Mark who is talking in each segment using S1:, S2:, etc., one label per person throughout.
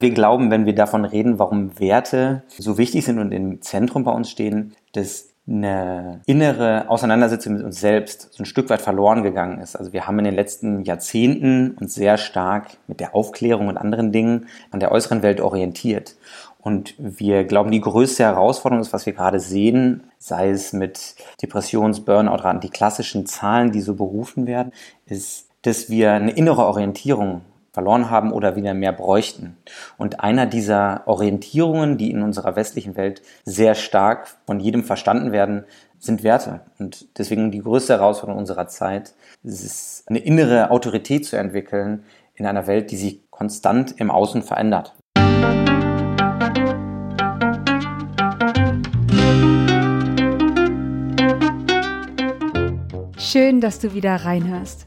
S1: Wir glauben, wenn wir davon reden, warum Werte so wichtig sind und im Zentrum bei uns stehen, dass eine innere Auseinandersetzung mit uns selbst so ein Stück weit verloren gegangen ist. Also wir haben in den letzten Jahrzehnten uns sehr stark mit der Aufklärung und anderen Dingen an der äußeren Welt orientiert. Und wir glauben, die größte Herausforderung ist, was wir gerade sehen, sei es mit Depressions-, Burnout-Raten, die klassischen Zahlen, die so berufen werden, ist, dass wir eine innere Orientierung verloren haben oder wieder mehr bräuchten. Und einer dieser Orientierungen, die in unserer westlichen Welt sehr stark von jedem verstanden werden, sind Werte. Und deswegen die größte Herausforderung unserer Zeit ist es, eine innere Autorität zu entwickeln in einer Welt, die sich konstant im Außen verändert.
S2: Schön, dass du wieder reinhörst.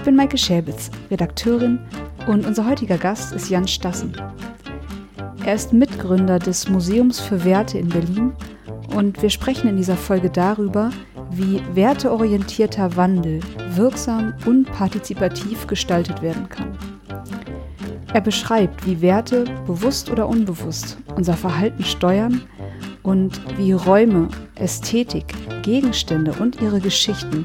S2: Ich bin Maike Schäbitz, Redakteurin und unser heutiger Gast ist Jan Stassen. Er ist Mitgründer des Museums für Werte in Berlin und wir sprechen in dieser Folge darüber, wie werteorientierter Wandel wirksam und partizipativ gestaltet werden kann. Er beschreibt, wie Werte bewusst oder unbewusst unser Verhalten steuern und wie Räume, Ästhetik, Gegenstände und ihre Geschichten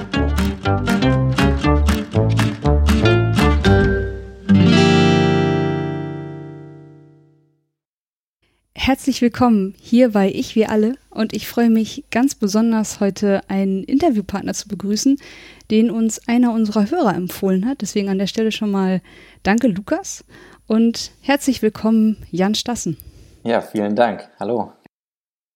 S2: Herzlich willkommen hier bei Ich Wir Alle und ich freue mich ganz besonders heute einen Interviewpartner zu begrüßen, den uns einer unserer Hörer empfohlen hat. Deswegen an der Stelle schon mal danke Lukas und herzlich willkommen Jan Stassen.
S1: Ja, vielen Dank. Hallo.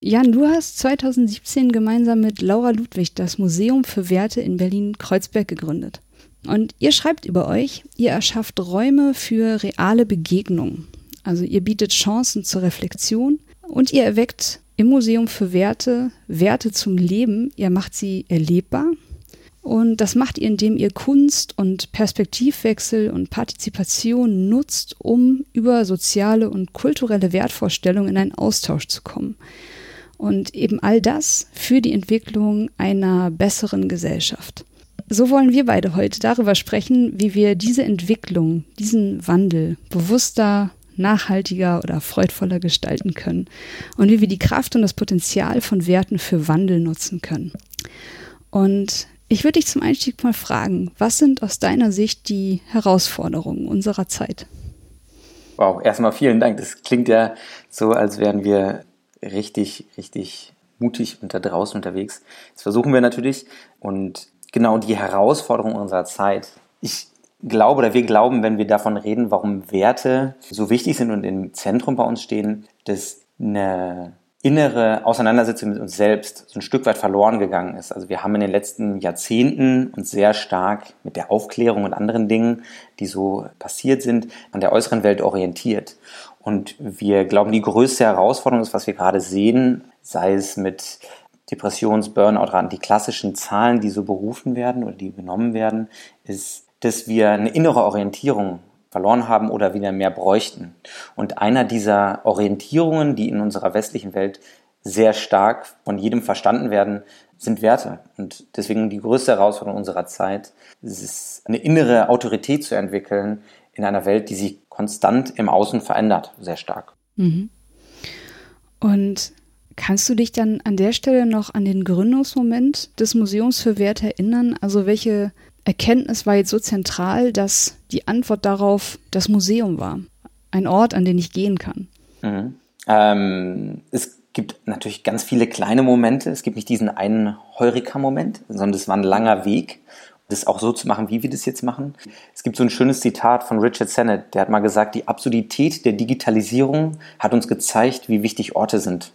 S2: Jan, du hast 2017 gemeinsam mit Laura Ludwig das Museum für Werte in Berlin-Kreuzberg gegründet. Und ihr schreibt über euch, ihr erschafft Räume für reale Begegnungen. Also ihr bietet Chancen zur Reflexion und ihr erweckt im Museum für Werte Werte zum Leben. Ihr macht sie erlebbar. Und das macht ihr, indem ihr Kunst und Perspektivwechsel und Partizipation nutzt, um über soziale und kulturelle Wertvorstellungen in einen Austausch zu kommen. Und eben all das für die Entwicklung einer besseren Gesellschaft. So wollen wir beide heute darüber sprechen, wie wir diese Entwicklung, diesen Wandel bewusster, nachhaltiger oder freudvoller gestalten können und wie wir die Kraft und das Potenzial von Werten für Wandel nutzen können. Und ich würde dich zum Einstieg mal fragen, was sind aus deiner Sicht die Herausforderungen unserer Zeit?
S1: Wow, erstmal vielen Dank. Das klingt ja so, als wären wir richtig, richtig mutig und da draußen unterwegs. Das versuchen wir natürlich. Und genau die Herausforderung unserer Zeit. Ich glaube oder wir glauben, wenn wir davon reden, warum Werte so wichtig sind und im Zentrum bei uns stehen, dass eine innere Auseinandersetzung mit uns selbst so ein Stück weit verloren gegangen ist. Also wir haben in den letzten Jahrzehnten uns sehr stark mit der Aufklärung und anderen Dingen, die so passiert sind, an der äußeren Welt orientiert. Und wir glauben, die größte Herausforderung ist, was wir gerade sehen, sei es mit Depressions-, Burnout-Raten, die klassischen Zahlen, die so berufen werden oder die genommen werden, ist dass wir eine innere Orientierung verloren haben oder wieder mehr bräuchten. Und einer dieser Orientierungen, die in unserer westlichen Welt sehr stark von jedem verstanden werden, sind Werte. Und deswegen die größte Herausforderung unserer Zeit ist es, eine innere Autorität zu entwickeln in einer Welt, die sich konstant im Außen verändert, sehr stark. Mhm.
S2: Und kannst du dich dann an der Stelle noch an den Gründungsmoment des Museums für Werte erinnern? Also welche Erkenntnis war jetzt so zentral, dass die Antwort darauf das Museum war. Ein Ort, an den ich gehen kann.
S1: Mhm. Ähm, es gibt natürlich ganz viele kleine Momente. Es gibt nicht diesen einen Heureka-Moment, sondern es war ein langer Weg, das auch so zu machen, wie wir das jetzt machen. Es gibt so ein schönes Zitat von Richard Sennett, der hat mal gesagt, die Absurdität der Digitalisierung hat uns gezeigt, wie wichtig Orte sind.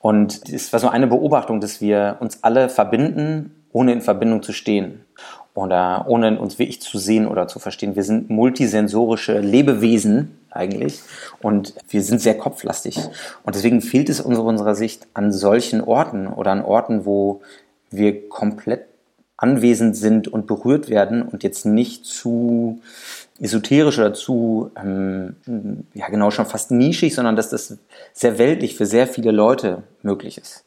S1: Und es war so eine Beobachtung, dass wir uns alle verbinden, ohne in Verbindung zu stehen oder ohne uns wirklich zu sehen oder zu verstehen. Wir sind multisensorische Lebewesen eigentlich und wir sind sehr kopflastig. Und deswegen fehlt es unserer Sicht an solchen Orten oder an Orten, wo wir komplett anwesend sind und berührt werden und jetzt nicht zu esoterisch oder zu, ähm, ja genau, schon fast nischig, sondern dass das sehr weltlich für sehr viele Leute möglich ist.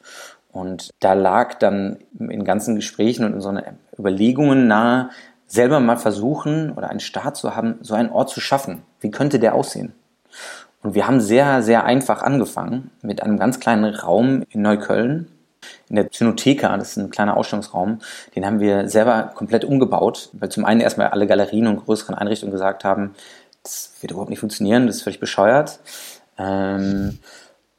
S1: Und da lag dann in ganzen Gesprächen und in so Überlegungen nahe, selber mal versuchen oder einen Start zu haben, so einen Ort zu schaffen. Wie könnte der aussehen? Und wir haben sehr, sehr einfach angefangen mit einem ganz kleinen Raum in Neukölln, in der Zynotheka, das ist ein kleiner Ausstellungsraum, den haben wir selber komplett umgebaut, weil zum einen erstmal alle Galerien und größeren Einrichtungen gesagt haben, das wird überhaupt nicht funktionieren, das ist völlig bescheuert. Ähm,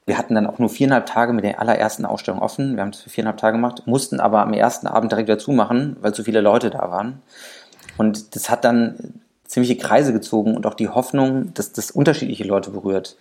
S1: wir hatten dann auch nur viereinhalb Tage mit der allerersten Ausstellung offen. Wir haben es für viereinhalb Tage gemacht, mussten aber am ersten Abend direkt wieder zumachen, weil zu viele Leute da waren. Und das hat dann ziemliche Kreise gezogen und auch die Hoffnung, dass das unterschiedliche Leute berührt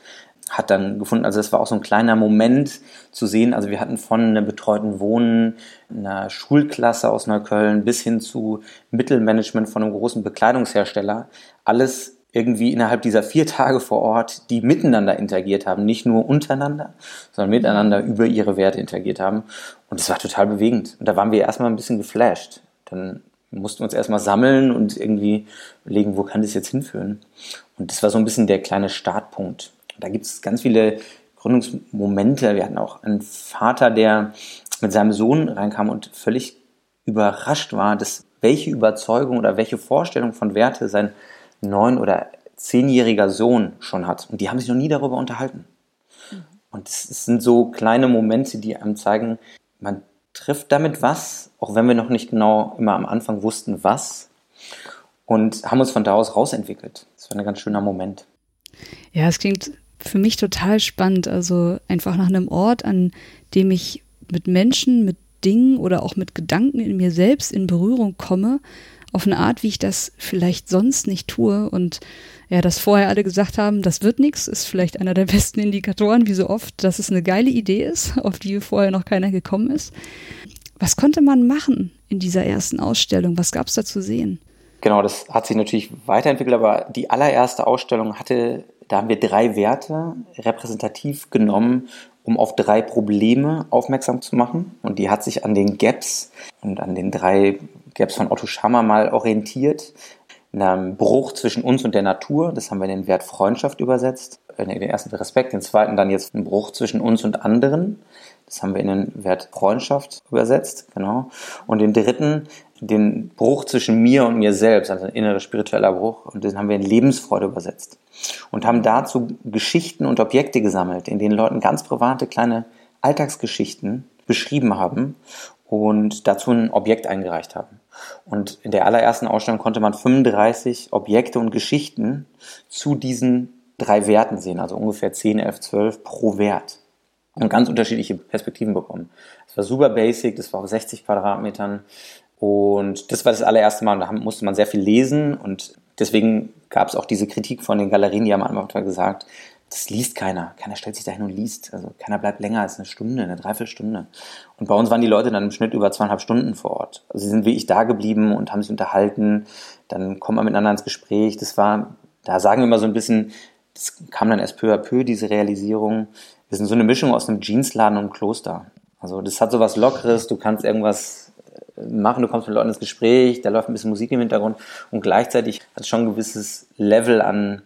S1: hat dann gefunden, also es war auch so ein kleiner Moment zu sehen, also wir hatten von einem betreuten Wohnen, einer Schulklasse aus Neukölln bis hin zu Mittelmanagement von einem großen Bekleidungshersteller, alles irgendwie innerhalb dieser vier Tage vor Ort, die miteinander interagiert haben, nicht nur untereinander, sondern miteinander über ihre Werte interagiert haben. Und es war total bewegend. Und da waren wir erstmal ein bisschen geflasht. Dann mussten wir uns erstmal sammeln und irgendwie überlegen, wo kann das jetzt hinführen. Und das war so ein bisschen der kleine Startpunkt. Da gibt es ganz viele Gründungsmomente. Wir hatten auch einen Vater, der mit seinem Sohn reinkam und völlig überrascht war, dass welche Überzeugung oder welche Vorstellung von Werte sein neun- oder zehnjähriger Sohn schon hat. Und die haben sich noch nie darüber unterhalten. Mhm. Und es sind so kleine Momente, die einem zeigen, man trifft damit was, auch wenn wir noch nicht genau immer am Anfang wussten, was. Und haben uns von da aus rausentwickelt. Das war ein ganz schöner Moment.
S2: Ja, es klingt für mich total spannend. Also einfach nach einem Ort, an dem ich mit Menschen, mit Dingen oder auch mit Gedanken in mir selbst in Berührung komme, auf eine Art, wie ich das vielleicht sonst nicht tue. Und ja, dass vorher alle gesagt haben, das wird nichts, ist vielleicht einer der besten Indikatoren, wie so oft, dass es eine geile Idee ist, auf die vorher noch keiner gekommen ist. Was konnte man machen in dieser ersten Ausstellung? Was gab es da zu sehen?
S1: Genau, das hat sich natürlich weiterentwickelt, aber die allererste Ausstellung hatte da haben wir drei Werte repräsentativ genommen, um auf drei Probleme aufmerksam zu machen. Und die hat sich an den Gaps und an den drei Gaps von Otto Schammer mal orientiert. In einem Bruch zwischen uns und der Natur, das haben wir in den Wert Freundschaft übersetzt. In den ersten Respekt, den zweiten dann jetzt ein Bruch zwischen uns und anderen. Das haben wir in den Wert Freundschaft übersetzt, genau. Und den dritten, den Bruch zwischen mir und mir selbst, also ein innerer spiritueller Bruch, und den haben wir in Lebensfreude übersetzt. Und haben dazu Geschichten und Objekte gesammelt, in denen Leute ganz private kleine Alltagsgeschichten beschrieben haben und dazu ein Objekt eingereicht haben. Und in der allerersten Ausstellung konnte man 35 Objekte und Geschichten zu diesen drei Werten sehen, also ungefähr 10, 11, 12 pro Wert. Und ganz unterschiedliche Perspektiven bekommen. Es war super basic, das war auf 60 Quadratmetern. Und das war das allererste Mal. Und da musste man sehr viel lesen. Und deswegen gab es auch diese Kritik von den Galerien, die haben am Anfang gesagt, das liest keiner. Keiner stellt sich da hin und liest. Also keiner bleibt länger als eine Stunde, eine Dreiviertelstunde. Und bei uns waren die Leute dann im Schnitt über zweieinhalb Stunden vor Ort. Also sie sind wirklich da geblieben und haben sich unterhalten. Dann kommt man miteinander ins Gespräch. Das war, da sagen wir immer so ein bisschen, das kam dann erst peu à peu, diese Realisierung. Wir sind so eine Mischung aus einem Jeansladen und einem Kloster. Also das hat so was Lockeres, du kannst irgendwas machen, du kommst mit Leuten ins Gespräch, da läuft ein bisschen Musik im Hintergrund und gleichzeitig hat es schon ein gewisses Level an,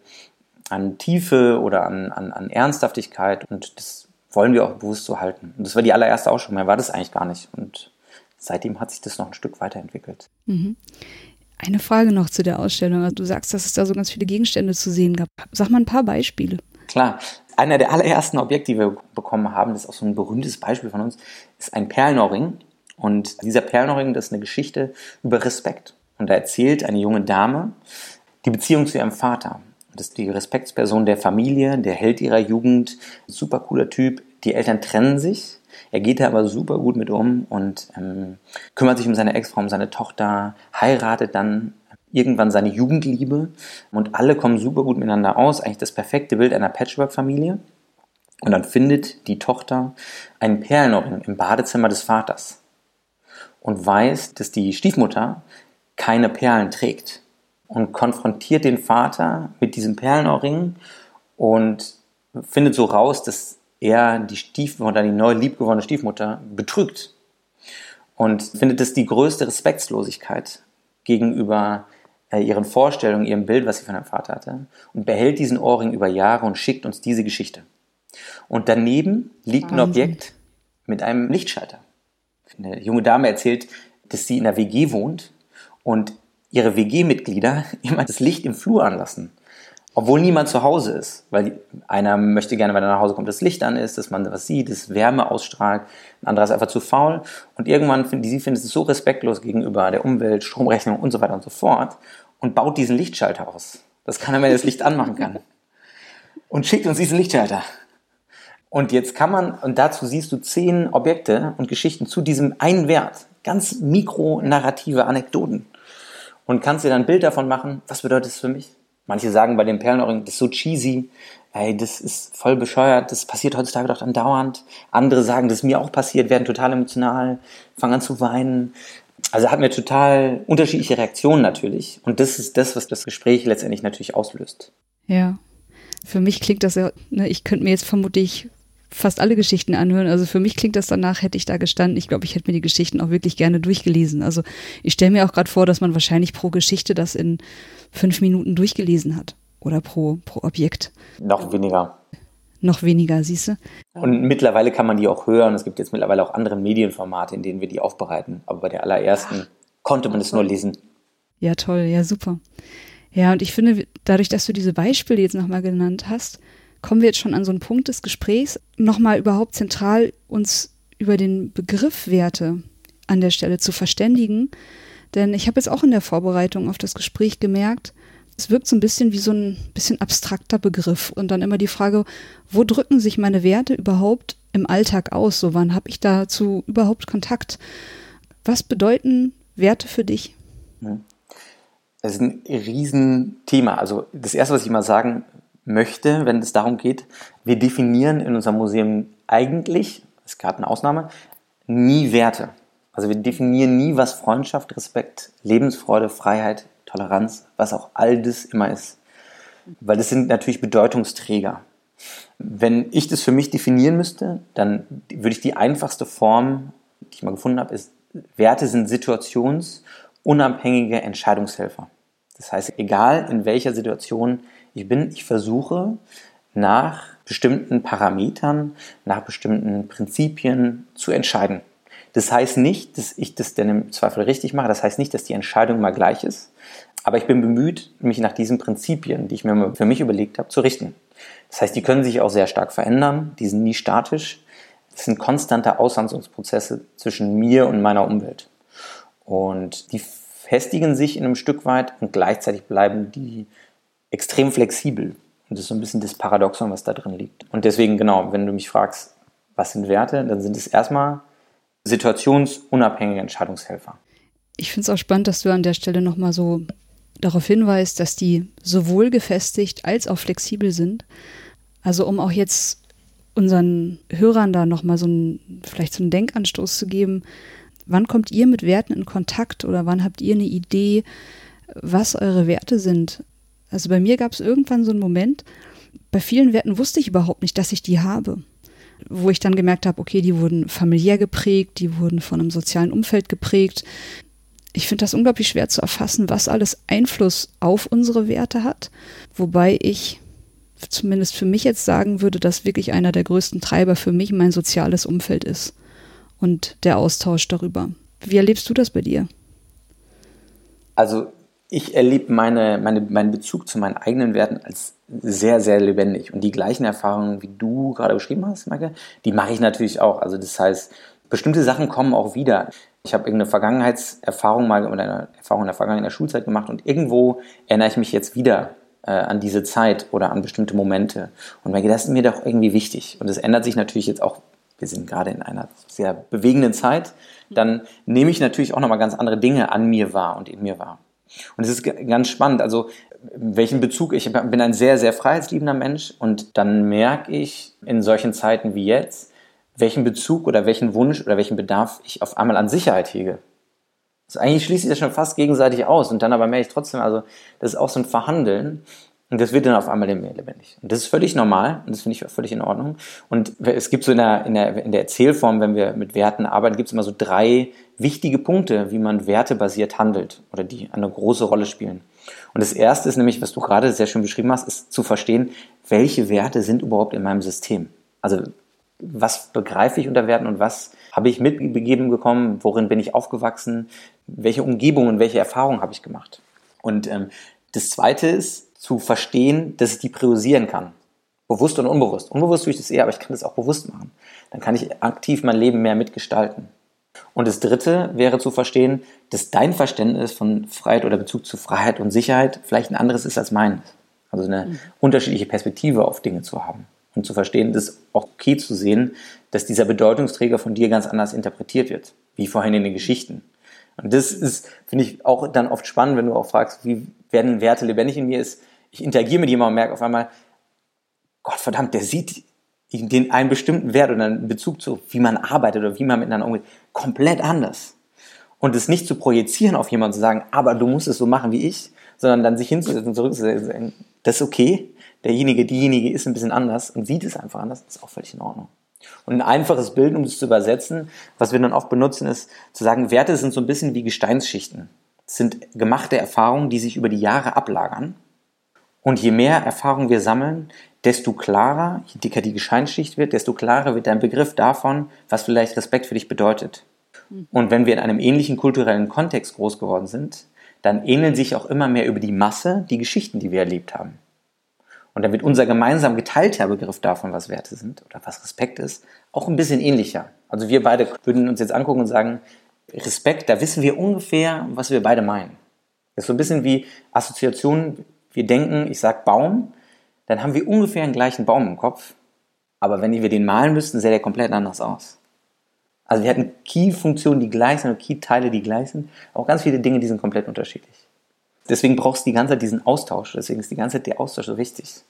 S1: an Tiefe oder an, an, an Ernsthaftigkeit und das wollen wir auch bewusst so halten. Und das war die allererste Ausstellung, mehr war das eigentlich gar nicht. Und seitdem hat sich das noch ein Stück weiterentwickelt. Mhm.
S2: Eine Frage noch zu der Ausstellung. Also du sagst, dass es da so ganz viele Gegenstände zu sehen gab. Sag mal ein paar Beispiele.
S1: Klar. Einer der allerersten Objekte, die wir bekommen haben, das ist auch so ein berühmtes Beispiel von uns, ist ein Perlenohrring. Und dieser Perlenohrring, das ist eine Geschichte über Respekt. Und da erzählt eine junge Dame die Beziehung zu ihrem Vater. Das ist die Respektsperson der Familie, der Held ihrer Jugend, super cooler Typ, Die Eltern trennen sich. Er geht da aber super gut mit um und ähm, kümmert sich um seine Ex-Frau, um seine Tochter, heiratet dann irgendwann seine Jugendliebe und alle kommen super gut miteinander aus. Eigentlich das perfekte Bild einer Patchwork-Familie. Und dann findet die Tochter einen Perlenohrring im Badezimmer des Vaters und weiß, dass die Stiefmutter keine Perlen trägt und konfrontiert den Vater mit diesem Perlenohrring und findet so raus, dass er die Stiefmutter, die neu liebgewonnene Stiefmutter betrügt und findet es die größte Respektslosigkeit gegenüber äh, ihren Vorstellungen, ihrem Bild, was sie von ihrem Vater hatte und behält diesen Ohrring über Jahre und schickt uns diese Geschichte. Und daneben liegt Wahnsinn. ein Objekt mit einem Lichtschalter. Eine junge Dame erzählt, dass sie in einer WG wohnt und ihre WG-Mitglieder immer das Licht im Flur anlassen. Obwohl niemand zu Hause ist, weil einer möchte gerne, wenn er nach Hause kommt, das Licht an ist, dass man was sieht, dass Wärme ausstrahlt, ein anderer ist einfach zu faul und irgendwann findet sie findet es so respektlos gegenüber der Umwelt, Stromrechnung und so weiter und so fort und baut diesen Lichtschalter aus. Das kann er, wenn er das Licht anmachen kann. Und schickt uns diesen Lichtschalter. Und jetzt kann man, und dazu siehst du zehn Objekte und Geschichten zu diesem einen Wert. Ganz mikronarrative Anekdoten. Und kannst dir dann ein Bild davon machen, was bedeutet das für mich? Manche sagen bei dem Perlenohrring, das ist so cheesy, ey, das ist voll bescheuert, das passiert heutzutage doch andauernd. Andere sagen, das ist mir auch passiert, werden total emotional, fangen an zu weinen. Also hatten wir total unterschiedliche Reaktionen natürlich. Und das ist das, was das Gespräch letztendlich natürlich auslöst.
S2: Ja. Für mich klingt das ja, ne, ich könnte mir jetzt vermutlich fast alle Geschichten anhören. Also für mich klingt das danach, hätte ich da gestanden. Ich glaube, ich hätte mir die Geschichten auch wirklich gerne durchgelesen. Also ich stelle mir auch gerade vor, dass man wahrscheinlich pro Geschichte das in fünf Minuten durchgelesen hat. Oder pro, pro Objekt.
S1: Noch weniger.
S2: Noch weniger, siehst du?
S1: Und mittlerweile kann man die auch hören. Es gibt jetzt mittlerweile auch andere Medienformate, in denen wir die aufbereiten. Aber bei der allerersten konnte man es nur lesen.
S2: Ja, toll, ja, super. Ja, und ich finde, dadurch, dass du diese Beispiele jetzt nochmal genannt hast, kommen wir jetzt schon an so einen Punkt des Gesprächs, nochmal überhaupt zentral uns über den Begriff Werte an der Stelle zu verständigen. Denn ich habe jetzt auch in der Vorbereitung auf das Gespräch gemerkt, es wirkt so ein bisschen wie so ein bisschen abstrakter Begriff. Und dann immer die Frage, wo drücken sich meine Werte überhaupt im Alltag aus? So, wann habe ich dazu überhaupt Kontakt? Was bedeuten Werte für dich?
S1: Das ist ein Riesenthema. Also das Erste, was ich mal sagen möchte, wenn es darum geht, wir definieren in unserem Museum eigentlich, es gab eine Ausnahme, nie Werte. Also wir definieren nie, was Freundschaft, Respekt, Lebensfreude, Freiheit, Toleranz, was auch all das immer ist. Weil das sind natürlich Bedeutungsträger. Wenn ich das für mich definieren müsste, dann würde ich die einfachste Form, die ich mal gefunden habe, ist, Werte sind situationsunabhängige Entscheidungshelfer. Das heißt, egal in welcher Situation ich bin, ich versuche nach bestimmten Parametern, nach bestimmten Prinzipien zu entscheiden. Das heißt nicht, dass ich das denn im Zweifel richtig mache. Das heißt nicht, dass die Entscheidung mal gleich ist. Aber ich bin bemüht, mich nach diesen Prinzipien, die ich mir für mich überlegt habe, zu richten. Das heißt, die können sich auch sehr stark verändern. Die sind nie statisch. Das sind konstante Aushandlungsprozesse zwischen mir und meiner Umwelt. Und die festigen sich in einem Stück weit und gleichzeitig bleiben die extrem flexibel. Und das ist so ein bisschen das Paradoxon, was da drin liegt. Und deswegen, genau, wenn du mich fragst, was sind Werte, dann sind es erstmal situationsunabhängige Entscheidungshelfer.
S2: Ich finde es auch spannend, dass du an der Stelle nochmal so darauf hinweist, dass die sowohl gefestigt als auch flexibel sind. Also um auch jetzt unseren Hörern da nochmal so ein, vielleicht so einen Denkanstoß zu geben, wann kommt ihr mit Werten in Kontakt oder wann habt ihr eine Idee, was eure Werte sind? Also bei mir gab es irgendwann so einen Moment, bei vielen Werten wusste ich überhaupt nicht, dass ich die habe. Wo ich dann gemerkt habe, okay, die wurden familiär geprägt, die wurden von einem sozialen Umfeld geprägt. Ich finde das unglaublich schwer zu erfassen, was alles Einfluss auf unsere Werte hat. Wobei ich zumindest für mich jetzt sagen würde, dass wirklich einer der größten Treiber für mich mein soziales Umfeld ist und der Austausch darüber. Wie erlebst du das bei dir?
S1: Also ich erlebe meine, meine, meinen Bezug zu meinen eigenen Werten als sehr, sehr lebendig. Und die gleichen Erfahrungen, wie du gerade beschrieben hast, Maike, die mache ich natürlich auch. Also das heißt, bestimmte Sachen kommen auch wieder. Ich habe irgendeine Vergangenheitserfahrung mal oder eine Erfahrung in der Vergangenheit in der Schulzeit gemacht und irgendwo erinnere ich mich jetzt wieder äh, an diese Zeit oder an bestimmte Momente. Und merke, das ist mir doch irgendwie wichtig. Und es ändert sich natürlich jetzt auch, wir sind gerade in einer sehr bewegenden Zeit, dann nehme ich natürlich auch nochmal ganz andere Dinge an mir wahr und in mir wahr. Und es ist ganz spannend, also welchen Bezug, ich bin ein sehr, sehr freiheitsliebender Mensch und dann merke ich in solchen Zeiten wie jetzt, welchen Bezug oder welchen Wunsch oder welchen Bedarf ich auf einmal an Sicherheit hege. Also eigentlich schließt sich das schon fast gegenseitig aus und dann aber merke ich trotzdem, also das ist auch so ein Verhandeln und das wird dann auf einmal lebendig. Und das ist völlig normal und das finde ich völlig in Ordnung. Und es gibt so in der, in der, in der Erzählform, wenn wir mit Werten arbeiten, gibt es immer so drei wichtige Punkte, wie man wertebasiert handelt oder die eine große Rolle spielen. Und das erste ist nämlich, was du gerade sehr schön beschrieben hast, ist zu verstehen, welche Werte sind überhaupt in meinem System. Also was begreife ich unter Werten und was habe ich mitbegeben bekommen, worin bin ich aufgewachsen, welche Umgebung und welche Erfahrungen habe ich gemacht. Und ähm, das Zweite ist zu verstehen, dass ich die priorisieren kann. Bewusst und unbewusst. Unbewusst tue ich das eher, aber ich kann das auch bewusst machen. Dann kann ich aktiv mein Leben mehr mitgestalten. Und das Dritte wäre zu verstehen, dass dein Verständnis von Freiheit oder Bezug zu Freiheit und Sicherheit vielleicht ein anderes ist als meines. Also eine mhm. unterschiedliche Perspektive auf Dinge zu haben und zu verstehen, das ist auch okay zu sehen, dass dieser Bedeutungsträger von dir ganz anders interpretiert wird, wie vorhin in den Geschichten. Und das ist, finde ich, auch dann oft spannend, wenn du auch fragst, wie werden Werte lebendig in mir ist. Ich interagiere mit jemandem und merke auf einmal, Gott verdammt, der sieht den einen bestimmten Wert oder einen Bezug zu, wie man arbeitet oder wie man miteinander umgeht, komplett anders. Und es nicht zu projizieren auf jemanden zu sagen, aber du musst es so machen wie ich, sondern dann sich hinzusetzen und zurückzusetzen, das ist okay, derjenige, diejenige ist ein bisschen anders und sieht es einfach anders, ist auch völlig in Ordnung. Und ein einfaches Bild, um das zu übersetzen, was wir dann oft benutzen, ist zu sagen, Werte sind so ein bisschen wie Gesteinsschichten. Es sind gemachte Erfahrungen, die sich über die Jahre ablagern. Und je mehr Erfahrung wir sammeln, desto klarer, je dicker die Gesteinsschicht wird, desto klarer wird dein Begriff davon, was vielleicht Respekt für dich bedeutet. Und wenn wir in einem ähnlichen kulturellen Kontext groß geworden sind, dann ähneln sich auch immer mehr über die Masse die Geschichten, die wir erlebt haben. Und dann wird unser gemeinsam geteilter Begriff davon, was Werte sind oder was Respekt ist, auch ein bisschen ähnlicher. Also wir beide würden uns jetzt angucken und sagen, Respekt, da wissen wir ungefähr, was wir beide meinen. Das ist so ein bisschen wie Assoziation. Wir denken, ich sage Baum, dann haben wir ungefähr einen gleichen Baum im Kopf. Aber wenn wir den malen müssten, sähe der komplett anders aus. Also wir hatten Key-Funktionen, die gleich sind, und Key-Teile, die gleich sind. Auch ganz viele Dinge, die sind komplett unterschiedlich. Deswegen brauchst du die ganze Zeit diesen Austausch. Deswegen ist die ganze Zeit der Austausch so wichtig.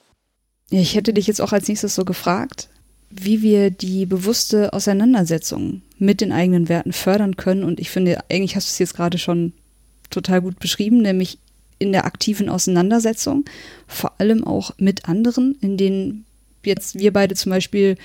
S2: Ich hätte dich jetzt auch als nächstes so gefragt, wie wir die bewusste Auseinandersetzung mit den eigenen Werten fördern können. Und ich finde, eigentlich hast du es jetzt gerade schon total gut beschrieben, nämlich in der aktiven Auseinandersetzung, vor allem auch mit anderen, in denen jetzt wir beide zum Beispiel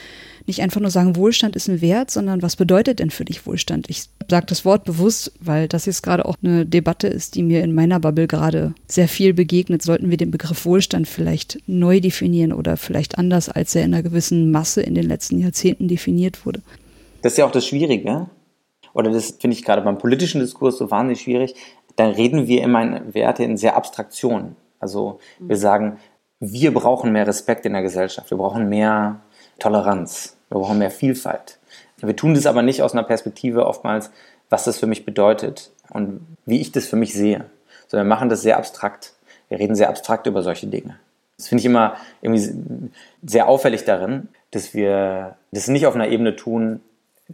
S2: nicht einfach nur sagen, Wohlstand ist ein Wert, sondern was bedeutet denn für dich Wohlstand? Ich sage das Wort bewusst, weil das jetzt gerade auch eine Debatte ist, die mir in meiner Bubble gerade sehr viel begegnet. Sollten wir den Begriff Wohlstand vielleicht neu definieren oder vielleicht anders, als er in einer gewissen Masse in den letzten Jahrzehnten definiert wurde?
S1: Das ist ja auch das Schwierige. Oder das finde ich gerade beim politischen Diskurs so wahnsinnig schwierig. Dann reden wir immer in Werte in sehr Abstraktion. Also wir sagen, wir brauchen mehr Respekt in der Gesellschaft. Wir brauchen mehr Toleranz. Wir brauchen mehr Vielfalt. Wir tun das aber nicht aus einer Perspektive oftmals, was das für mich bedeutet und wie ich das für mich sehe, sondern wir machen das sehr abstrakt. Wir reden sehr abstrakt über solche Dinge. Das finde ich immer irgendwie sehr auffällig darin, dass wir das nicht auf einer Ebene tun,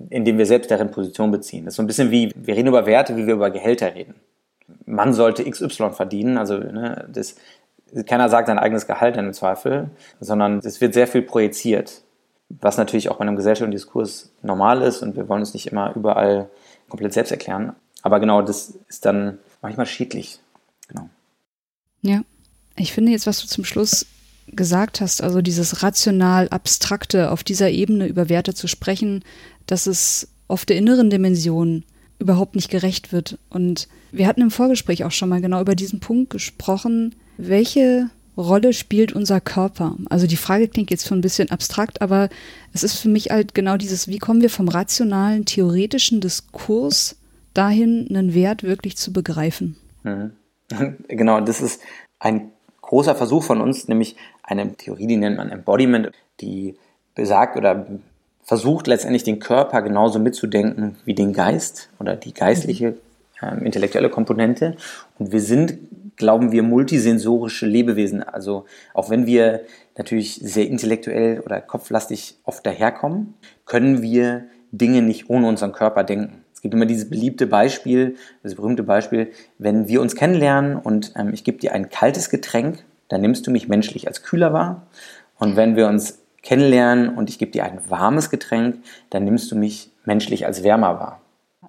S1: indem wir selbst darin Position beziehen. Das ist so ein bisschen wie, wir reden über Werte, wie wir über Gehälter reden. Man sollte XY verdienen, also ne, das, keiner sagt sein eigenes Gehalt im Zweifel, sondern es wird sehr viel projiziert, was natürlich auch bei einem gesellschaftlichen Diskurs normal ist und wir wollen uns nicht immer überall komplett selbst erklären. Aber genau, das ist dann manchmal schädlich. Genau.
S2: Ja, ich finde jetzt, was du zum Schluss gesagt hast, also dieses rational abstrakte auf dieser Ebene über Werte zu sprechen, dass es auf der inneren Dimension überhaupt nicht gerecht wird. Und wir hatten im Vorgespräch auch schon mal genau über diesen Punkt gesprochen, welche Rolle spielt unser Körper? Also die Frage klingt jetzt schon ein bisschen abstrakt, aber es ist für mich halt genau dieses, wie kommen wir vom rationalen, theoretischen Diskurs dahin, einen Wert wirklich zu begreifen?
S1: Mhm. Genau, das ist ein großer Versuch von uns, nämlich eine Theorie, die nennt man Embodiment, die besagt oder versucht letztendlich den Körper genauso mitzudenken wie den Geist oder die geistliche, äh, intellektuelle Komponente. Und wir sind glauben wir multisensorische Lebewesen. Also auch wenn wir natürlich sehr intellektuell oder kopflastig oft daherkommen, können wir Dinge nicht ohne unseren Körper denken. Es gibt immer dieses beliebte Beispiel, das berühmte Beispiel, wenn wir uns kennenlernen und ähm, ich gebe dir ein kaltes Getränk, dann nimmst du mich menschlich als kühler wahr. Und wenn wir uns kennenlernen und ich gebe dir ein warmes Getränk, dann nimmst du mich menschlich als wärmer wahr.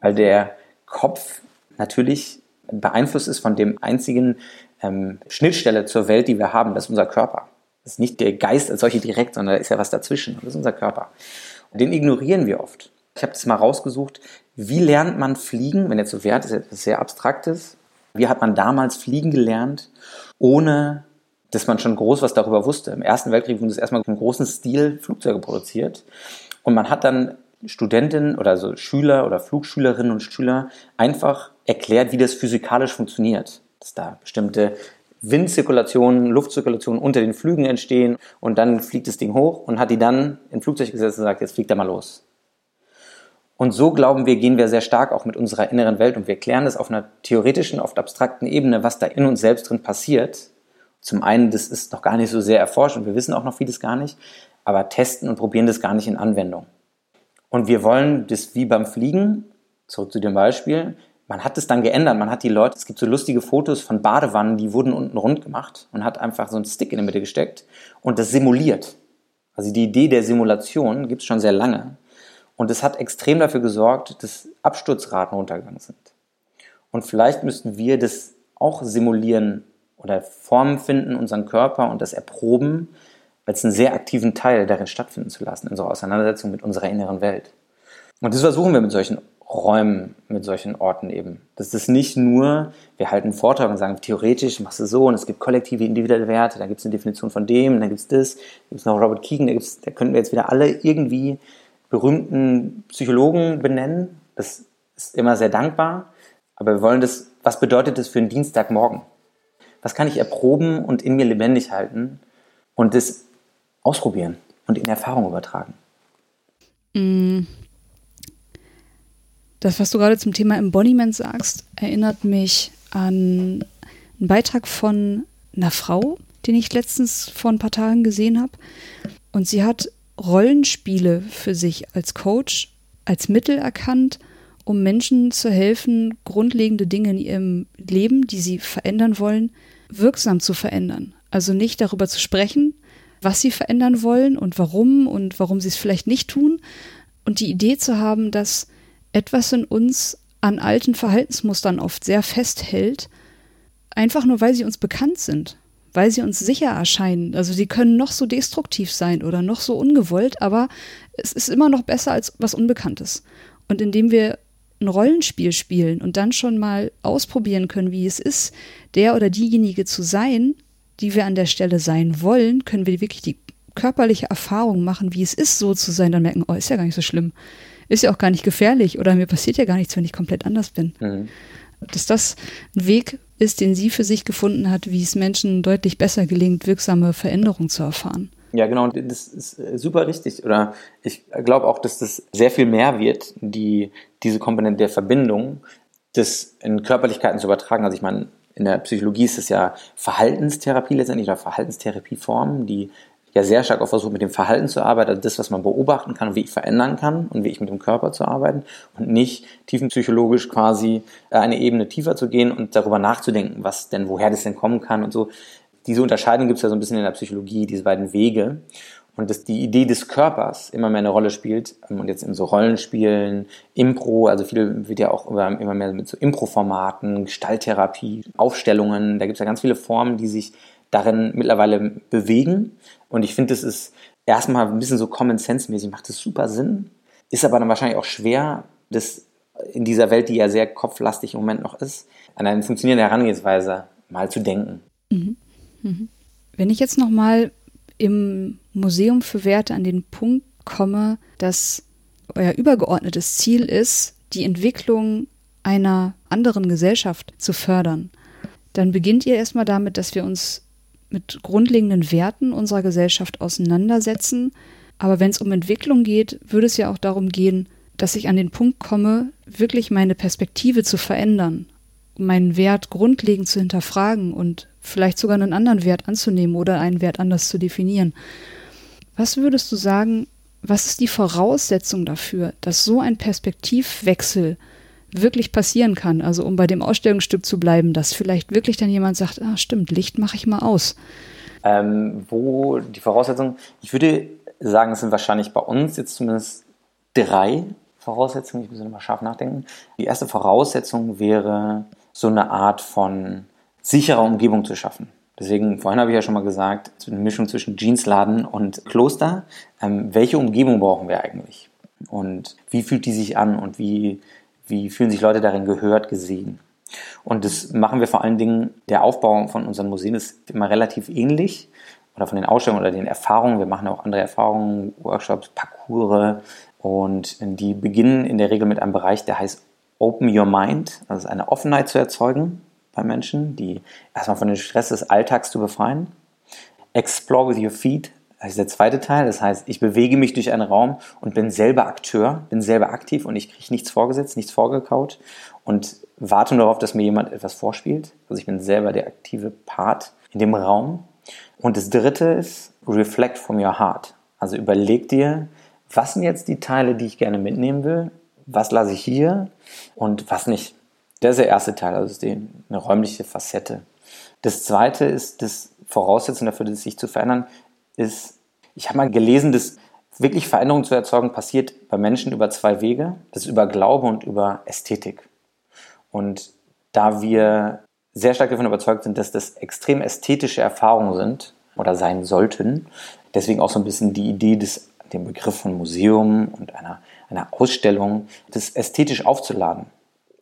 S1: Weil der Kopf natürlich beeinflusst ist von dem einzigen ähm, Schnittstelle zur Welt, die wir haben, das ist unser Körper. Das ist nicht der Geist als solche direkt, sondern da ist ja was dazwischen. Das ist unser Körper. Den ignorieren wir oft. Ich habe das mal rausgesucht, wie lernt man Fliegen, wenn jetzt so Wert ist, etwas sehr Abstraktes. Wie hat man damals Fliegen gelernt, ohne dass man schon groß was darüber wusste. Im Ersten Weltkrieg wurden es erstmal im großen Stil Flugzeuge produziert. Und man hat dann Studentinnen oder so Schüler oder Flugschülerinnen und Schüler einfach erklärt, wie das physikalisch funktioniert. Dass da bestimmte Windzirkulationen, Luftzirkulationen unter den Flügen entstehen und dann fliegt das Ding hoch und hat die dann in Flugzeug gesetzt und sagt, jetzt fliegt er mal los. Und so glauben wir, gehen wir sehr stark auch mit unserer inneren Welt und wir klären das auf einer theoretischen, oft abstrakten Ebene, was da in uns selbst drin passiert. Zum einen, das ist noch gar nicht so sehr erforscht und wir wissen auch noch vieles gar nicht, aber testen und probieren das gar nicht in Anwendung. Und wir wollen das wie beim Fliegen, zurück zu dem Beispiel, man hat es dann geändert. Man hat die Leute, es gibt so lustige Fotos von Badewannen, die wurden unten rund gemacht und hat einfach so einen Stick in der Mitte gesteckt und das simuliert. Also die Idee der Simulation gibt es schon sehr lange. Und es hat extrem dafür gesorgt, dass Absturzraten runtergegangen sind. Und vielleicht müssten wir das auch simulieren oder Formen finden, unseren Körper und das erproben, als einen sehr aktiven Teil darin stattfinden zu lassen, in unserer Auseinandersetzung mit unserer inneren Welt. Und das versuchen wir mit solchen Räumen, mit solchen Orten eben. Das ist nicht nur, wir halten einen Vortrag und sagen, theoretisch machst du so und es gibt kollektive individuelle Werte, da gibt es eine Definition von dem, dann gibt es das, da gibt es noch Robert Keegan, da, da könnten wir jetzt wieder alle irgendwie berühmten Psychologen benennen. Das ist immer sehr dankbar. Aber wir wollen das, was bedeutet das für einen Dienstagmorgen? Was kann ich erproben und in mir lebendig halten und das ausprobieren und in Erfahrung übertragen?
S2: Mm. Das, was du gerade zum Thema Embodiment sagst, erinnert mich an einen Beitrag von einer Frau, den ich letztens vor ein paar Tagen gesehen habe. Und sie hat Rollenspiele für sich als Coach als Mittel erkannt, um Menschen zu helfen, grundlegende Dinge in ihrem Leben, die sie verändern wollen, wirksam zu verändern. Also nicht darüber zu sprechen, was sie verändern wollen und warum und warum sie es vielleicht nicht tun. Und die Idee zu haben, dass etwas in uns an alten Verhaltensmustern oft sehr festhält, einfach nur weil sie uns bekannt sind weil sie uns sicher erscheinen. Also sie können noch so destruktiv sein oder noch so ungewollt, aber es ist immer noch besser als was Unbekanntes. Und indem wir ein Rollenspiel spielen und dann schon mal ausprobieren können, wie es ist, der oder diejenige zu sein, die wir an der Stelle sein wollen, können wir wirklich die körperliche Erfahrung machen, wie es ist, so zu sein, dann merken, oh, ist ja gar nicht so schlimm. Ist ja auch gar nicht gefährlich oder mir passiert ja gar nichts, wenn ich komplett anders bin. Mhm. Dass das ein Weg ist, den sie für sich gefunden hat, wie es Menschen deutlich besser gelingt, wirksame Veränderungen zu erfahren.
S1: Ja, genau, und das ist äh, super richtig. Oder ich glaube auch, dass das sehr viel mehr wird, die, diese Komponente der Verbindung, das in Körperlichkeiten zu übertragen. Also ich meine, in der Psychologie ist es ja Verhaltenstherapie letztendlich oder Verhaltenstherapieformen, die ja sehr stark auch versucht, mit dem Verhalten zu arbeiten, also das, was man beobachten kann und wie ich verändern kann und wie ich mit dem Körper zu arbeiten und nicht tiefenpsychologisch quasi äh, eine Ebene tiefer zu gehen und darüber nachzudenken, was denn, woher das denn kommen kann und so. Diese Unterscheidung gibt es ja so ein bisschen in der Psychologie, diese beiden Wege. Und dass die Idee des Körpers immer mehr eine Rolle spielt ähm, und jetzt in so Rollenspielen, Impro, also viel wird ja auch immer mehr mit so Impro-Formaten, Gestalttherapie, Aufstellungen, da gibt es ja ganz viele Formen, die sich darin mittlerweile bewegen. Und ich finde, das ist erstmal ein bisschen so Common Sense-mäßig, macht das super Sinn. Ist aber dann wahrscheinlich auch schwer, das in dieser Welt, die ja sehr kopflastig im Moment noch ist, an eine funktionierende Herangehensweise mal zu denken. Mhm.
S2: Mhm. Wenn ich jetzt nochmal im Museum für Werte an den Punkt komme, dass euer übergeordnetes Ziel ist, die Entwicklung einer anderen Gesellschaft zu fördern, dann beginnt ihr erstmal damit, dass wir uns mit grundlegenden Werten unserer Gesellschaft auseinandersetzen. Aber wenn es um Entwicklung geht, würde es ja auch darum gehen, dass ich an den Punkt komme, wirklich meine Perspektive zu verändern, meinen Wert grundlegend zu hinterfragen und vielleicht sogar einen anderen Wert anzunehmen oder einen Wert anders zu definieren. Was würdest du sagen, was ist die Voraussetzung dafür, dass so ein Perspektivwechsel wirklich passieren kann? Also um bei dem Ausstellungsstück zu bleiben, dass vielleicht wirklich dann jemand sagt, ah stimmt, Licht mache ich mal aus.
S1: Ähm, wo die Voraussetzungen, ich würde sagen, es sind wahrscheinlich bei uns jetzt zumindest drei Voraussetzungen. Ich muss mal scharf nachdenken. Die erste Voraussetzung wäre, so eine Art von sicherer Umgebung zu schaffen. Deswegen, vorhin habe ich ja schon mal gesagt, eine Mischung zwischen Jeansladen und Kloster. Ähm, welche Umgebung brauchen wir eigentlich? Und wie fühlt die sich an und wie, wie fühlen sich Leute darin gehört, gesehen? Und das machen wir vor allen Dingen, der Aufbau von unseren Museen ist immer relativ ähnlich oder von den Ausstellungen oder den Erfahrungen. Wir machen auch andere Erfahrungen, Workshops, Parcours und die beginnen in der Regel mit einem Bereich, der heißt Open Your Mind, also eine Offenheit zu erzeugen bei Menschen, die erstmal von dem Stress des Alltags zu befreien. Explore with your feet, das ist der zweite Teil. Das heißt, ich bewege mich durch einen Raum und bin selber Akteur, bin selber aktiv und ich kriege nichts vorgesetzt, nichts vorgekaut und warte nur darauf, dass mir jemand etwas vorspielt. Also ich bin selber der aktive Part in dem Raum. Und das dritte ist Reflect from your heart. Also überleg dir, was sind jetzt die Teile, die ich gerne mitnehmen will, was lasse ich hier und was nicht. Das ist der erste Teil, also die, eine räumliche Facette. Das zweite ist, das Voraussetzung dafür, das sich zu verändern, ist, ich habe mal gelesen, dass wirklich Veränderungen zu erzeugen passiert bei Menschen über zwei Wege. Das ist über Glaube und über Ästhetik. Und da wir sehr stark davon überzeugt sind, dass das extrem ästhetische Erfahrungen sind oder sein sollten, deswegen auch so ein bisschen die Idee des dem Begriff von Museum und einer, einer Ausstellung, das ästhetisch aufzuladen.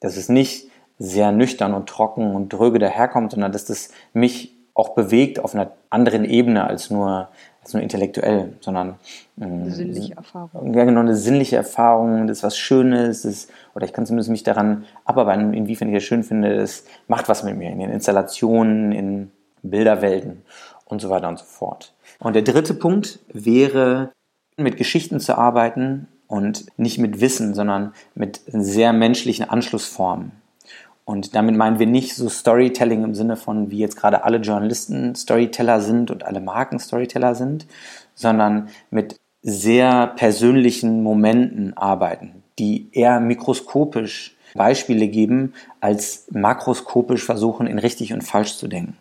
S1: Dass es nicht sehr nüchtern und trocken und dröge daherkommt, sondern dass das mich auch bewegt auf einer anderen Ebene als nur als nur intellektuell, sondern
S2: ähm, eine sinnliche Erfahrung.
S1: Ja, genau, eine sinnliche Erfahrung, das ist was Schönes, das, oder ich kann zumindest mich daran abarbeiten, inwiefern ich das schön finde, das macht was mit mir, in den Installationen, in Bilderwelten und so weiter und so fort. Und der dritte Punkt wäre, mit Geschichten zu arbeiten und nicht mit Wissen, sondern mit sehr menschlichen Anschlussformen. Und damit meinen wir nicht so Storytelling im Sinne von, wie jetzt gerade alle Journalisten Storyteller sind und alle Marken Storyteller sind, sondern mit sehr persönlichen Momenten arbeiten, die eher mikroskopisch Beispiele geben, als makroskopisch versuchen, in richtig und falsch zu denken.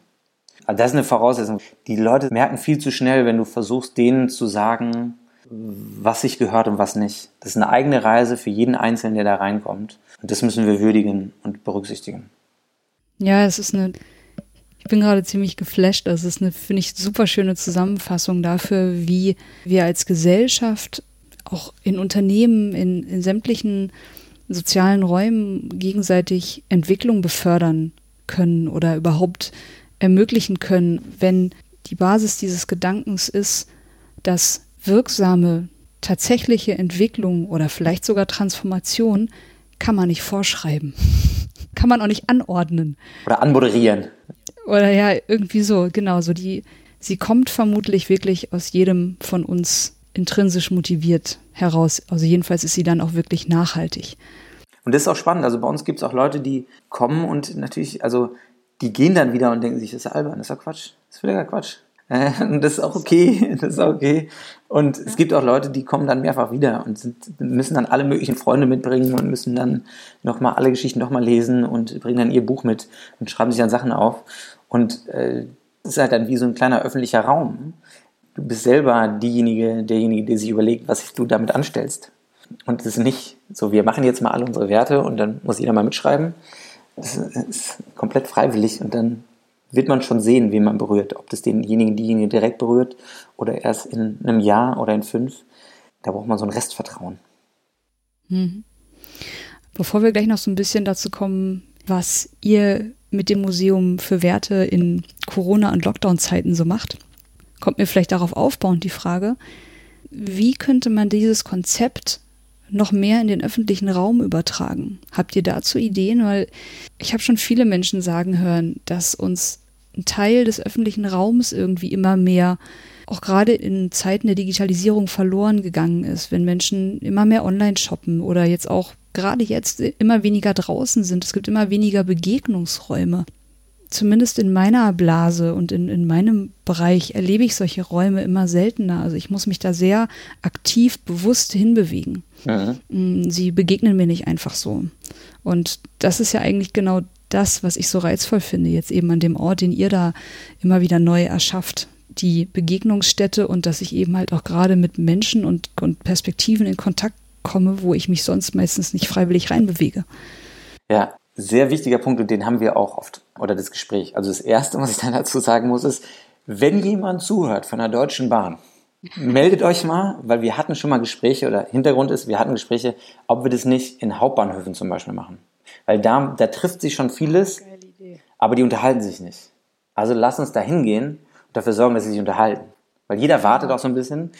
S1: Also das ist eine Voraussetzung. Die Leute merken viel zu schnell, wenn du versuchst, denen zu sagen, was sich gehört und was nicht. Das ist eine eigene Reise für jeden Einzelnen, der da reinkommt. Und das müssen wir würdigen und berücksichtigen.
S2: Ja, es ist eine, ich bin gerade ziemlich geflasht. Das ist eine, finde ich, super schöne Zusammenfassung dafür, wie wir als Gesellschaft auch in Unternehmen, in, in sämtlichen sozialen Räumen gegenseitig Entwicklung befördern können oder überhaupt ermöglichen können, wenn die Basis dieses Gedankens ist, dass wirksame, tatsächliche Entwicklung oder vielleicht sogar Transformation kann man nicht vorschreiben. kann man auch nicht anordnen.
S1: Oder anmoderieren.
S2: Oder ja, irgendwie so, genau, so die, sie kommt vermutlich wirklich aus jedem von uns intrinsisch motiviert heraus. Also jedenfalls ist sie dann auch wirklich nachhaltig.
S1: Und das ist auch spannend. Also bei uns gibt es auch Leute, die kommen und natürlich, also die gehen dann wieder und denken sich, das ist albern, das ist doch Quatsch. Das ist völliger Quatsch. Äh, das ist auch okay, das ist auch okay. Und es gibt auch Leute, die kommen dann mehrfach wieder und sind, müssen dann alle möglichen Freunde mitbringen und müssen dann nochmal alle Geschichten nochmal lesen und bringen dann ihr Buch mit und schreiben sich dann Sachen auf. Und äh, das ist halt dann wie so ein kleiner öffentlicher Raum. Du bist selber diejenige, derjenige, der sich überlegt, was du damit anstellst. Und es ist nicht so, wir machen jetzt mal alle unsere Werte und dann muss jeder mal mitschreiben. Das ist komplett freiwillig und dann wird man schon sehen, wen man berührt. Ob das denjenigen, diejenige direkt berührt oder erst in einem Jahr oder in fünf. Da braucht man so ein Restvertrauen.
S2: Mhm. Bevor wir gleich noch so ein bisschen dazu kommen, was ihr mit dem Museum für Werte in Corona- und Lockdown-Zeiten so macht, kommt mir vielleicht darauf aufbauend die Frage, wie könnte man dieses Konzept noch mehr in den öffentlichen Raum übertragen? Habt ihr dazu Ideen? Weil ich habe schon viele Menschen sagen hören, dass uns ein Teil des öffentlichen Raums irgendwie immer mehr, auch gerade in Zeiten der Digitalisierung verloren gegangen ist, wenn Menschen immer mehr online shoppen oder jetzt auch gerade jetzt immer weniger draußen sind. Es gibt immer weniger Begegnungsräume. Zumindest in meiner Blase und in, in meinem Bereich erlebe ich solche Räume immer seltener. Also ich muss mich da sehr aktiv, bewusst hinbewegen. Mhm. Mm, sie begegnen mir nicht einfach so. Und das ist ja eigentlich genau das, was ich so reizvoll finde, jetzt eben an dem Ort, den ihr da immer wieder neu erschafft. Die Begegnungsstätte und dass ich eben halt auch gerade mit Menschen und, und Perspektiven in Kontakt komme, wo ich mich sonst meistens nicht freiwillig reinbewege.
S1: Ja, sehr wichtiger Punkt und den haben wir auch oft, oder das Gespräch. Also das Erste, was ich dann dazu sagen muss, ist, wenn jemand zuhört von der Deutschen Bahn, meldet euch mal, weil wir hatten schon mal Gespräche oder Hintergrund ist, wir hatten Gespräche, ob wir das nicht in Hauptbahnhöfen zum Beispiel machen. Weil da, da trifft sich schon vieles, aber die unterhalten sich nicht. Also lass uns da hingehen und dafür sorgen, dass sie sich unterhalten. Weil jeder wartet auch so ein bisschen.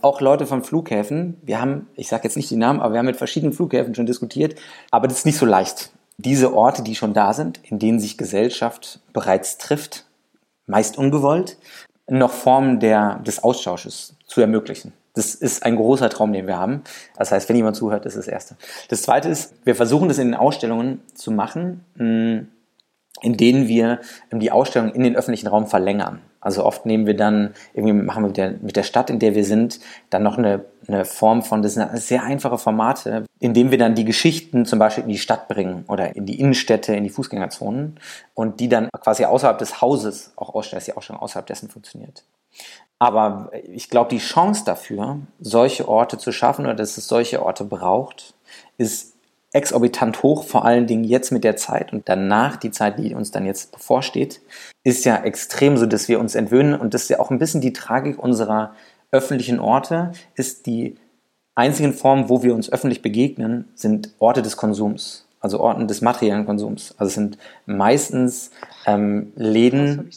S1: Auch Leute von Flughäfen, wir haben, ich sage jetzt nicht die Namen, aber wir haben mit verschiedenen Flughäfen schon diskutiert, aber das ist nicht so leicht. Diese Orte, die schon da sind, in denen sich Gesellschaft bereits trifft, meist ungewollt, noch Formen der, des Austausches zu ermöglichen. Das ist ein großer Traum, den wir haben. Das heißt, wenn jemand zuhört, ist das Erste. Das Zweite ist, wir versuchen das in den Ausstellungen zu machen, hm, in denen wir die Ausstellung in den öffentlichen Raum verlängern. Also oft nehmen wir dann, irgendwie machen wir mit der, mit der Stadt, in der wir sind, dann noch eine, eine Form von, das sind sehr einfache Formate, indem wir dann die Geschichten zum Beispiel in die Stadt bringen oder in die Innenstädte, in die Fußgängerzonen und die dann quasi außerhalb des Hauses auch ausstellen, dass die Ausstellung außerhalb dessen funktioniert. Aber ich glaube, die Chance dafür, solche Orte zu schaffen oder dass es solche Orte braucht, ist exorbitant hoch, vor allen Dingen jetzt mit der Zeit und danach die Zeit, die uns dann jetzt bevorsteht, ist ja extrem so, dass wir uns entwöhnen und das ist ja auch ein bisschen die Tragik unserer öffentlichen Orte, ist die einzigen Formen, wo wir uns öffentlich begegnen, sind Orte des Konsums, also Orten des materiellen Konsums. Also es sind meistens ähm, Läden,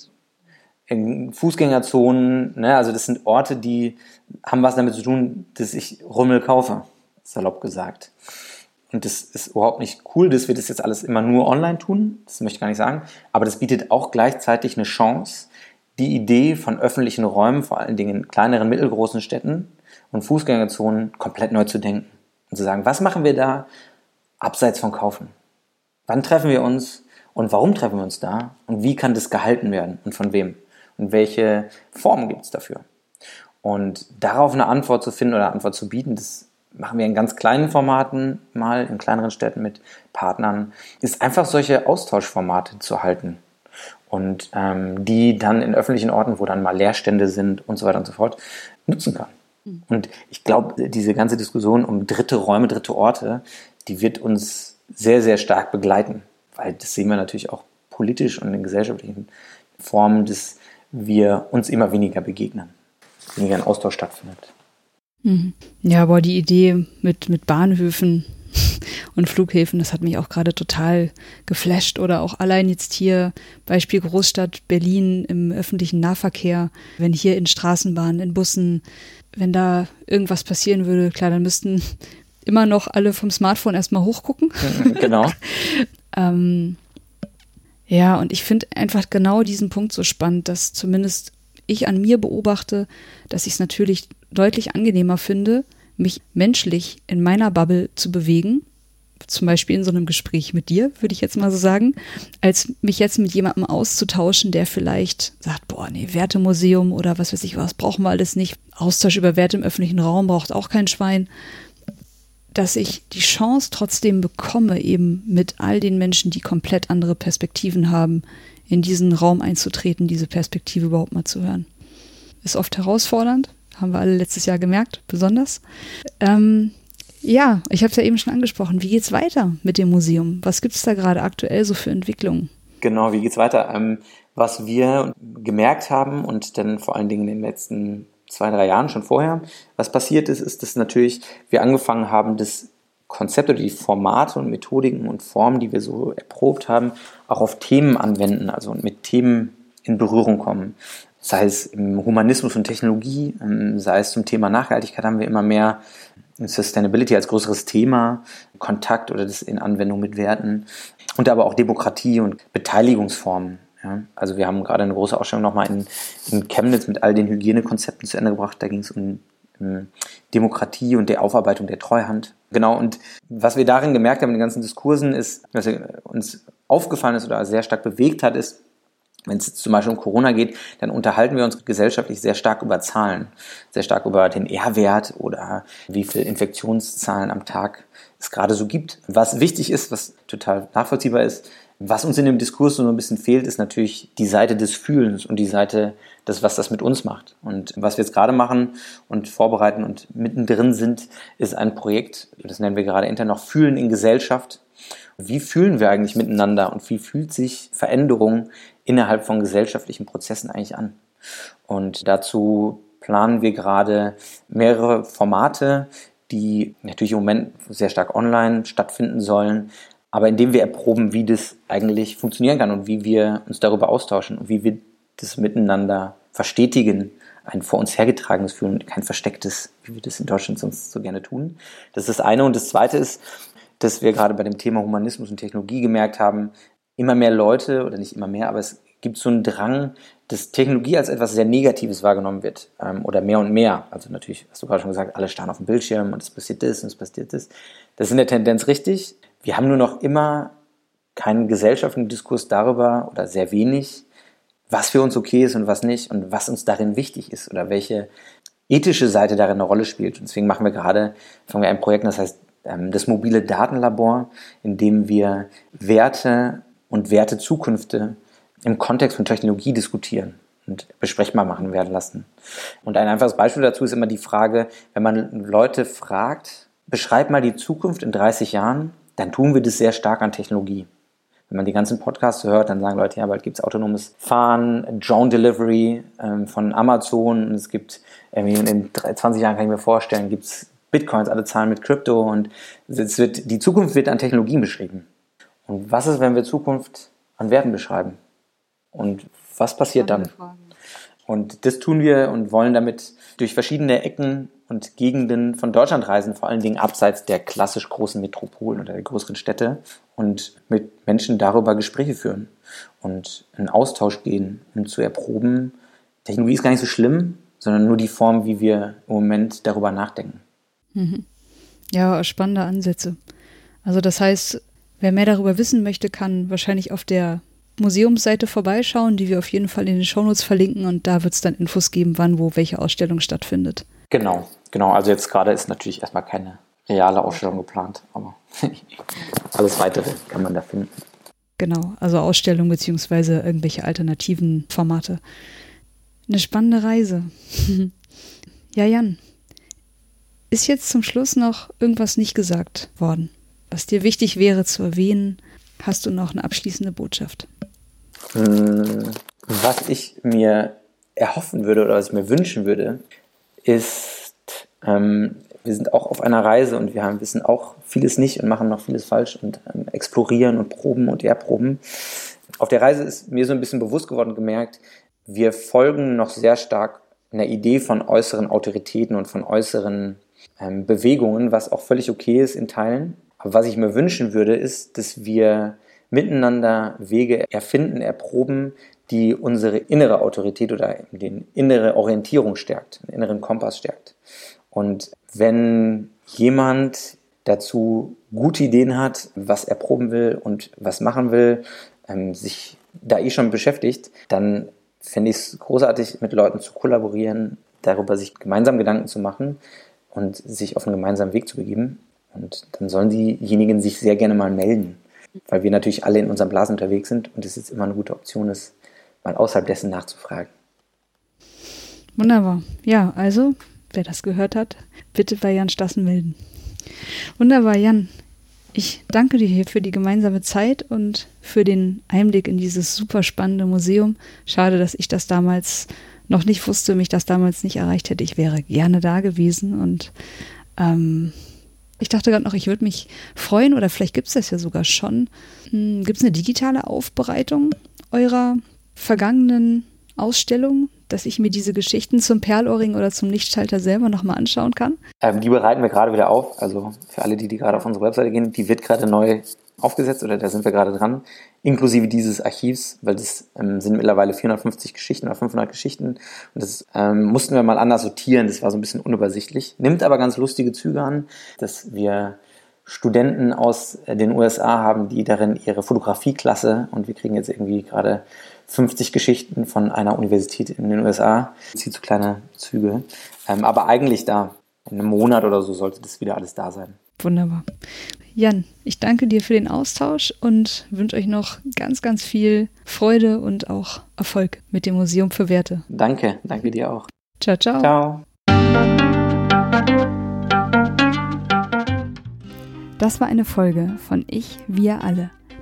S1: Fußgängerzonen, ne, also das sind Orte, die haben was damit zu tun, dass ich Rummel kaufe, salopp gesagt. Und das ist überhaupt nicht cool, dass wir das jetzt alles immer nur online tun, das möchte ich gar nicht sagen, aber das bietet auch gleichzeitig eine Chance, die Idee von öffentlichen Räumen, vor allen Dingen in kleineren, mittelgroßen Städten und Fußgängerzonen komplett neu zu denken und zu sagen, was machen wir da abseits von Kaufen? Wann treffen wir uns und warum treffen wir uns da und wie kann das gehalten werden und von wem? und welche Formen gibt es dafür. Und darauf eine Antwort zu finden oder eine Antwort zu bieten, das machen wir in ganz kleinen Formaten mal, in kleineren Städten mit Partnern, ist einfach solche Austauschformate zu halten. Und ähm, die dann in öffentlichen Orten, wo dann mal Leerstände sind und so weiter und so fort, nutzen kann. Mhm. Und ich glaube, diese ganze Diskussion um dritte Räume, dritte Orte, die wird uns sehr, sehr stark begleiten. Weil das sehen wir natürlich auch politisch und in gesellschaftlichen Formen des wir uns immer weniger begegnen, weniger ein Austausch stattfindet.
S2: Mhm. Ja, aber die Idee mit, mit Bahnhöfen und Flughäfen, das hat mich auch gerade total geflasht. Oder auch allein jetzt hier, Beispiel Großstadt Berlin im öffentlichen Nahverkehr, wenn hier in Straßenbahnen, in Bussen, wenn da irgendwas passieren würde, klar, dann müssten immer noch alle vom Smartphone erstmal hochgucken.
S1: Genau.
S2: ähm, ja, und ich finde einfach genau diesen Punkt so spannend, dass zumindest ich an mir beobachte, dass ich es natürlich deutlich angenehmer finde, mich menschlich in meiner Bubble zu bewegen, zum Beispiel in so einem Gespräch mit dir, würde ich jetzt mal so sagen, als mich jetzt mit jemandem auszutauschen, der vielleicht sagt, boah, nee, Wertemuseum oder was weiß ich was, brauchen wir alles nicht. Austausch über Werte im öffentlichen Raum braucht auch kein Schwein dass ich die Chance trotzdem bekomme, eben mit all den Menschen, die komplett andere Perspektiven haben, in diesen Raum einzutreten, diese Perspektive überhaupt mal zu hören. Ist oft herausfordernd, haben wir alle letztes Jahr gemerkt, besonders. Ähm, ja, ich habe es ja eben schon angesprochen. Wie geht's weiter mit dem Museum? Was gibt es da gerade aktuell so für Entwicklungen?
S1: Genau, wie geht's weiter? Ähm, was wir gemerkt haben und dann vor allen Dingen in den letzten zwei, drei Jahren schon vorher. Was passiert ist, ist, dass natürlich wir angefangen haben, das Konzept oder die Formate und Methodiken und Formen, die wir so erprobt haben, auch auf Themen anwenden, also mit Themen in Berührung kommen. Sei es im Humanismus und Technologie, ähm, sei es zum Thema Nachhaltigkeit haben wir immer mehr Sustainability als größeres Thema, Kontakt oder das in Anwendung mit Werten und aber auch Demokratie und Beteiligungsformen. Ja, also wir haben gerade eine große Ausstellung nochmal in, in Chemnitz mit all den Hygienekonzepten zu Ende gebracht. Da ging es um Demokratie und der Aufarbeitung der Treuhand. Genau, und was wir darin gemerkt haben in den ganzen Diskursen ist, was uns aufgefallen ist oder sehr stark bewegt hat, ist, wenn es zum Beispiel um Corona geht, dann unterhalten wir uns gesellschaftlich sehr stark über Zahlen, sehr stark über den R-Wert oder wie viele Infektionszahlen am Tag es gerade so gibt. Was wichtig ist, was total nachvollziehbar ist, was uns in dem Diskurs so ein bisschen fehlt, ist natürlich die Seite des Fühlens und die Seite des, was das mit uns macht. Und was wir jetzt gerade machen und vorbereiten und mittendrin sind, ist ein Projekt, das nennen wir gerade intern noch Fühlen in Gesellschaft. Wie fühlen wir eigentlich miteinander und wie fühlt sich Veränderung innerhalb von gesellschaftlichen Prozessen eigentlich an? Und dazu planen wir gerade mehrere Formate, die natürlich im Moment sehr stark online stattfinden sollen, aber indem wir erproben, wie das eigentlich funktionieren kann und wie wir uns darüber austauschen und wie wir das miteinander verstetigen, ein vor uns hergetragenes Fühlen, kein verstecktes, wie wir das in Deutschland sonst so gerne tun. Das ist das eine. Und das zweite ist, dass wir gerade bei dem Thema Humanismus und Technologie gemerkt haben, immer mehr Leute, oder nicht immer mehr, aber es gibt so einen Drang, dass Technologie als etwas sehr Negatives wahrgenommen wird. Ähm, oder mehr und mehr. Also natürlich, hast du gerade schon gesagt, alle starren auf dem Bildschirm und es passiert das und es passiert das. Das ist in der Tendenz richtig. Wir haben nur noch immer keinen gesellschaftlichen Diskurs darüber oder sehr wenig, was für uns okay ist und was nicht und was uns darin wichtig ist oder welche ethische Seite darin eine Rolle spielt. Und deswegen machen wir gerade, fangen wir ein Projekt, das heißt ähm, das mobile Datenlabor, in dem wir Werte und Wertezukünfte im Kontext von Technologie diskutieren und besprechbar machen werden lassen. Und ein einfaches Beispiel dazu ist immer die Frage, wenn man Leute fragt, beschreib mal die Zukunft in 30 Jahren, dann tun wir das sehr stark an Technologie. Wenn man die ganzen Podcasts hört, dann sagen Leute, ja, bald gibt es autonomes Fahren, Drone Delivery ähm, von Amazon. Und es gibt, irgendwie in 20 Jahren kann ich mir vorstellen, gibt es Bitcoins, alle zahlen mit Krypto und es wird, die Zukunft wird an Technologien beschrieben. Und was ist, wenn wir Zukunft an Werten beschreiben? Und was passiert dann? Und das tun wir und wollen damit durch verschiedene Ecken und Gegenden von Deutschland reisen, vor allen Dingen abseits der klassisch großen Metropolen oder der größeren Städte und mit Menschen darüber Gespräche führen und in Austausch gehen, um zu erproben, Technologie ist gar nicht so schlimm, sondern nur die Form, wie wir im Moment darüber nachdenken.
S2: Mhm. Ja, spannende Ansätze. Also das heißt, wer mehr darüber wissen möchte, kann wahrscheinlich auf der Museumsseite vorbeischauen, die wir auf jeden Fall in den Shownotes verlinken und da wird es dann Infos geben, wann, wo, welche Ausstellung stattfindet.
S1: Genau, genau. Also jetzt gerade ist natürlich erstmal keine reale Ausstellung geplant, aber alles weitere kann man da finden.
S2: Genau, also Ausstellung beziehungsweise irgendwelche alternativen Formate. Eine spannende Reise. ja, Jan, ist jetzt zum Schluss noch irgendwas nicht gesagt worden, was dir wichtig wäre zu erwähnen? Hast du noch eine abschließende Botschaft?
S1: Hm, was ich mir erhoffen würde oder was ich mir wünschen würde, ist, ähm, wir sind auch auf einer Reise und wir haben, wissen auch vieles nicht und machen noch vieles falsch und ähm, explorieren und proben und erproben. Auf der Reise ist mir so ein bisschen bewusst geworden, gemerkt, wir folgen noch sehr stark einer Idee von äußeren Autoritäten und von äußeren ähm, Bewegungen, was auch völlig okay ist in Teilen. Aber was ich mir wünschen würde, ist, dass wir miteinander Wege erfinden, erproben, die unsere innere Autorität oder die innere Orientierung stärkt, den inneren Kompass stärkt. Und wenn jemand dazu gute Ideen hat, was erproben will und was machen will, ähm, sich da eh schon beschäftigt, dann finde ich es großartig, mit Leuten zu kollaborieren, darüber sich gemeinsam Gedanken zu machen und sich auf einen gemeinsamen Weg zu begeben. Und dann sollen diejenigen sich sehr gerne mal melden weil wir natürlich alle in unseren Blasen unterwegs sind und es jetzt immer eine gute Option ist, mal außerhalb dessen nachzufragen.
S2: Wunderbar. Ja, also, wer das gehört hat, bitte bei Jan Stassen melden. Wunderbar, Jan. Ich danke dir hier für die gemeinsame Zeit und für den Einblick in dieses super spannende Museum. Schade, dass ich das damals noch nicht wusste, mich das damals nicht erreicht hätte. Ich wäre gerne da gewesen und ähm, ich dachte gerade noch, ich würde mich freuen, oder vielleicht gibt es das ja sogar schon. Hm, gibt es eine digitale Aufbereitung eurer vergangenen Ausstellung, dass ich mir diese Geschichten zum Perlohrring oder zum Lichtschalter selber nochmal anschauen kann?
S1: Ähm, die bereiten wir gerade wieder auf. Also für alle, die, die gerade auf unsere Webseite gehen, die wird gerade neu aufgesetzt oder da sind wir gerade dran, inklusive dieses Archivs, weil das ähm, sind mittlerweile 450 Geschichten oder 500 Geschichten und das ähm, mussten wir mal anders sortieren, das war so ein bisschen unübersichtlich, nimmt aber ganz lustige Züge an, dass wir Studenten aus den USA haben, die darin ihre Fotografieklasse und wir kriegen jetzt irgendwie gerade 50 Geschichten von einer Universität in den USA. Zieht so kleine Züge. Ähm, aber eigentlich da, in einem Monat oder so sollte das wieder alles da sein.
S2: Wunderbar. Jan, ich danke dir für den Austausch und wünsche euch noch ganz, ganz viel Freude und auch Erfolg mit dem Museum für Werte.
S1: Danke, danke dir auch.
S2: Ciao, ciao.
S1: Ciao.
S2: Das war eine Folge von Ich, wir alle,